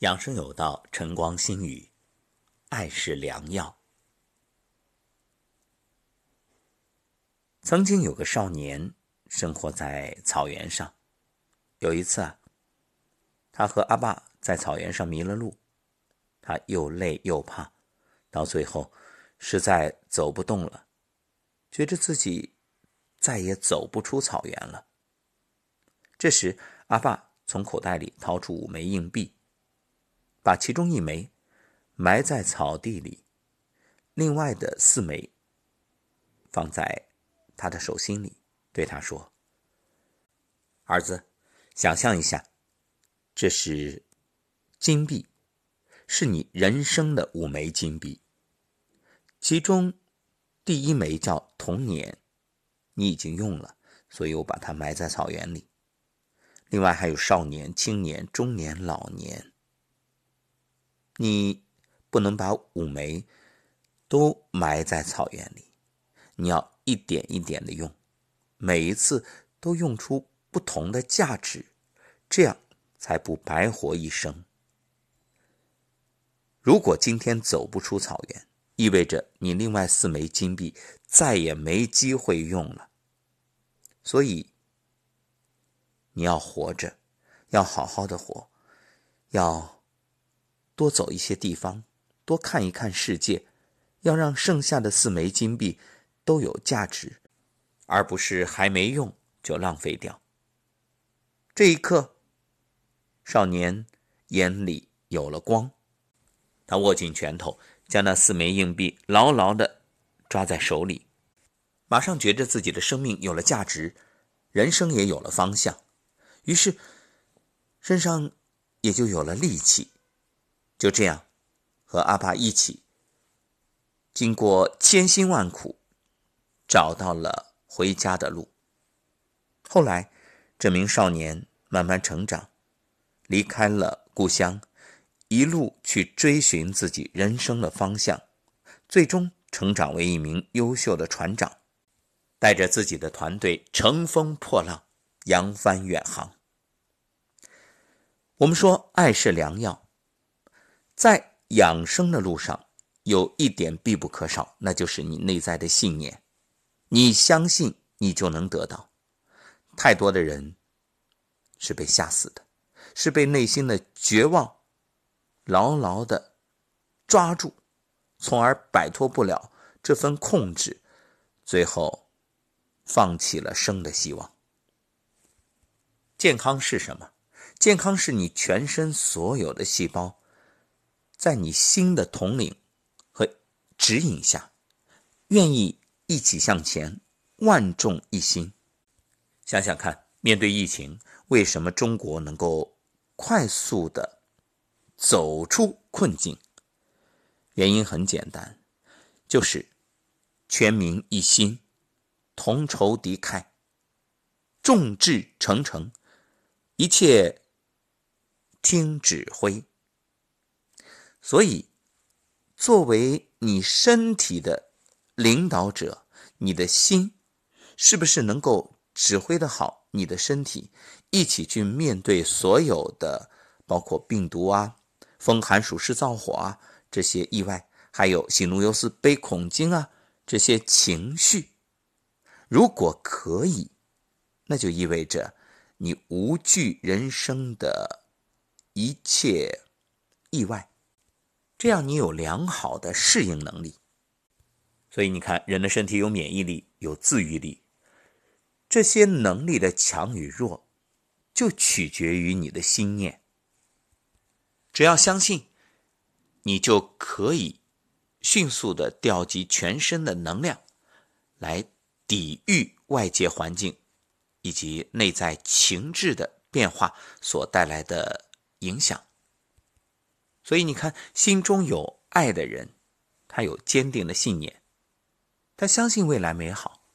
养生有道，晨光心语，爱是良药。曾经有个少年生活在草原上，有一次啊，他和阿爸在草原上迷了路，他又累又怕，到最后实在走不动了，觉得自己再也走不出草原了。这时，阿爸从口袋里掏出五枚硬币。把其中一枚埋在草地里，另外的四枚放在他的手心里，对他说：“儿子，想象一下，这是金币，是你人生的五枚金币。其中第一枚叫童年，你已经用了，所以我把它埋在草原里。另外还有少年、青年、中年、老年。”你不能把五枚都埋在草原里，你要一点一点的用，每一次都用出不同的价值，这样才不白活一生。如果今天走不出草原，意味着你另外四枚金币再也没机会用了。所以你要活着，要好好的活，要。多走一些地方，多看一看世界，要让剩下的四枚金币都有价值，而不是还没用就浪费掉。这一刻，少年眼里有了光，他握紧拳头，将那四枚硬币牢牢的抓在手里，马上觉着自己的生命有了价值，人生也有了方向，于是身上也就有了力气。就这样，和阿爸一起，经过千辛万苦，找到了回家的路。后来，这名少年慢慢成长，离开了故乡，一路去追寻自己人生的方向，最终成长为一名优秀的船长，带着自己的团队乘风破浪，扬帆远航。我们说，爱是良药。在养生的路上，有一点必不可少，那就是你内在的信念。你相信，你就能得到。太多的人是被吓死的，是被内心的绝望牢牢的抓住，从而摆脱不了这份控制，最后放弃了生的希望。健康是什么？健康是你全身所有的细胞。在你新的统领和指引下，愿意一起向前，万众一心。想想看，面对疫情，为什么中国能够快速的走出困境？原因很简单，就是全民一心，同仇敌忾，众志成城，一切听指挥。所以，作为你身体的领导者，你的心是不是能够指挥的好你的身体，一起去面对所有的，包括病毒啊、风寒暑湿燥火啊这些意外，还有喜怒忧思悲恐惊啊这些情绪？如果可以，那就意味着你无惧人生的一切意外。这样你有良好的适应能力，所以你看，人的身体有免疫力，有自愈力，这些能力的强与弱，就取决于你的心念。只要相信，你就可以迅速的调集全身的能量，来抵御外界环境以及内在情志的变化所带来的影响。所以你看，心中有爱的人，他有坚定的信念，他相信未来美好，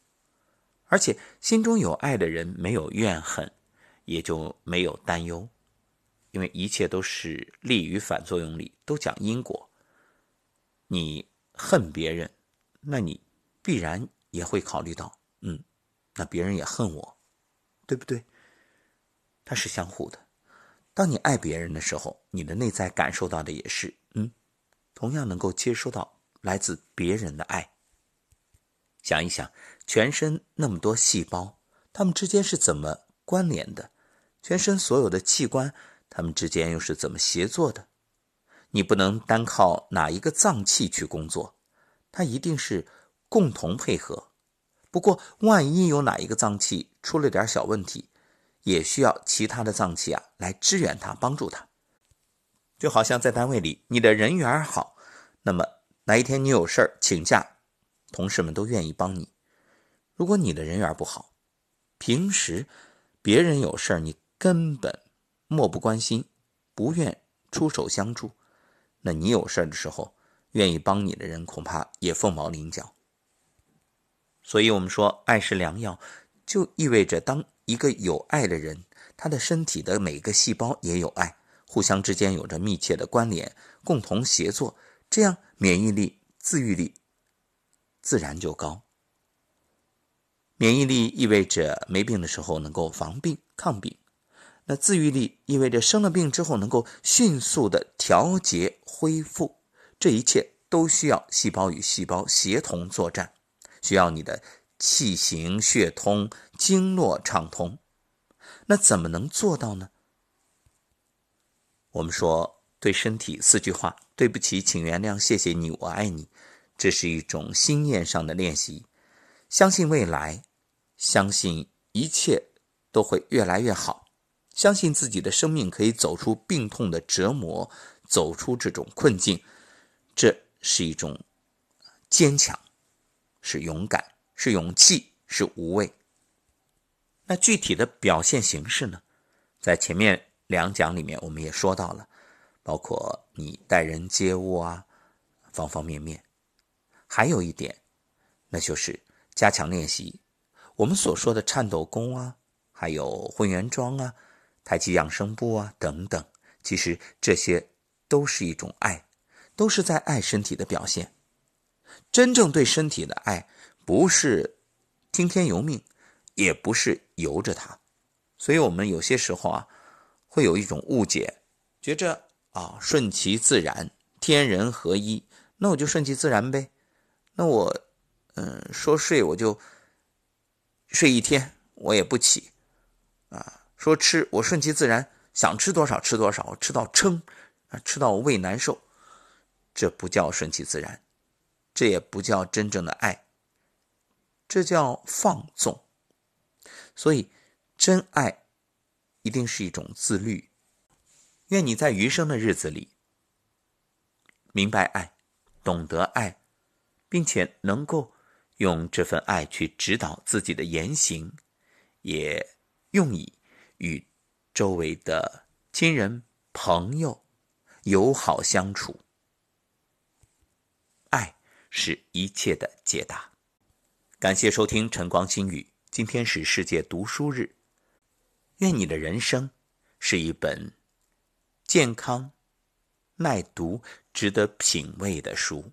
而且心中有爱的人没有怨恨，也就没有担忧，因为一切都是利与反作用力，都讲因果。你恨别人，那你必然也会考虑到，嗯，那别人也恨我，对不对？它是相互的。当你爱别人的时候，你的内在感受到的也是，嗯，同样能够接收到来自别人的爱。想一想，全身那么多细胞，它们之间是怎么关联的？全身所有的器官，它们之间又是怎么协作的？你不能单靠哪一个脏器去工作，它一定是共同配合。不过，万一有哪一个脏器出了点小问题，也需要其他的脏器啊来支援他、帮助他。就好像在单位里，你的人缘好，那么哪一天你有事请假，同事们都愿意帮你。如果你的人缘不好，平时别人有事你根本漠不关心，不愿出手相助。那你有事的时候，愿意帮你的人恐怕也凤毛麟角。所以，我们说爱是良药，就意味着当一个有爱的人，他的身体的每个细胞也有爱，互相之间有着密切的关联，共同协作，这样免疫力、自愈力自然就高。免疫力意味着没病的时候能够防病抗病。那自愈力意味着生了病之后能够迅速的调节恢复，这一切都需要细胞与细胞协同作战，需要你的气行血通、经络畅通。那怎么能做到呢？我们说对身体四句话：对不起，请原谅，谢谢你，我爱你。这是一种心念上的练习，相信未来，相信一切都会越来越好。相信自己的生命可以走出病痛的折磨，走出这种困境，这是一种坚强，是勇敢，是勇气，是无畏。那具体的表现形式呢？在前面两讲里面我们也说到了，包括你待人接物啊，方方面面。还有一点，那就是加强练习我们所说的颤抖功啊，还有混元桩啊。太极养生步啊，等等，其实这些都是一种爱，都是在爱身体的表现。真正对身体的爱，不是听天由命，也不是由着它。所以，我们有些时候啊，会有一种误解，觉着啊，顺其自然，天人合一，那我就顺其自然呗。那我，嗯，说睡我就睡一天，我也不起，啊。说吃，我顺其自然，想吃多少吃多少，吃到撑，啊，吃到胃难受，这不叫顺其自然，这也不叫真正的爱，这叫放纵。所以，真爱一定是一种自律。愿你在余生的日子里，明白爱，懂得爱，并且能够用这份爱去指导自己的言行，也用以。与周围的亲人、朋友友好相处，爱是一切的解答。感谢收听晨光心语，今天是世界读书日，愿你的人生是一本健康、耐读、值得品味的书。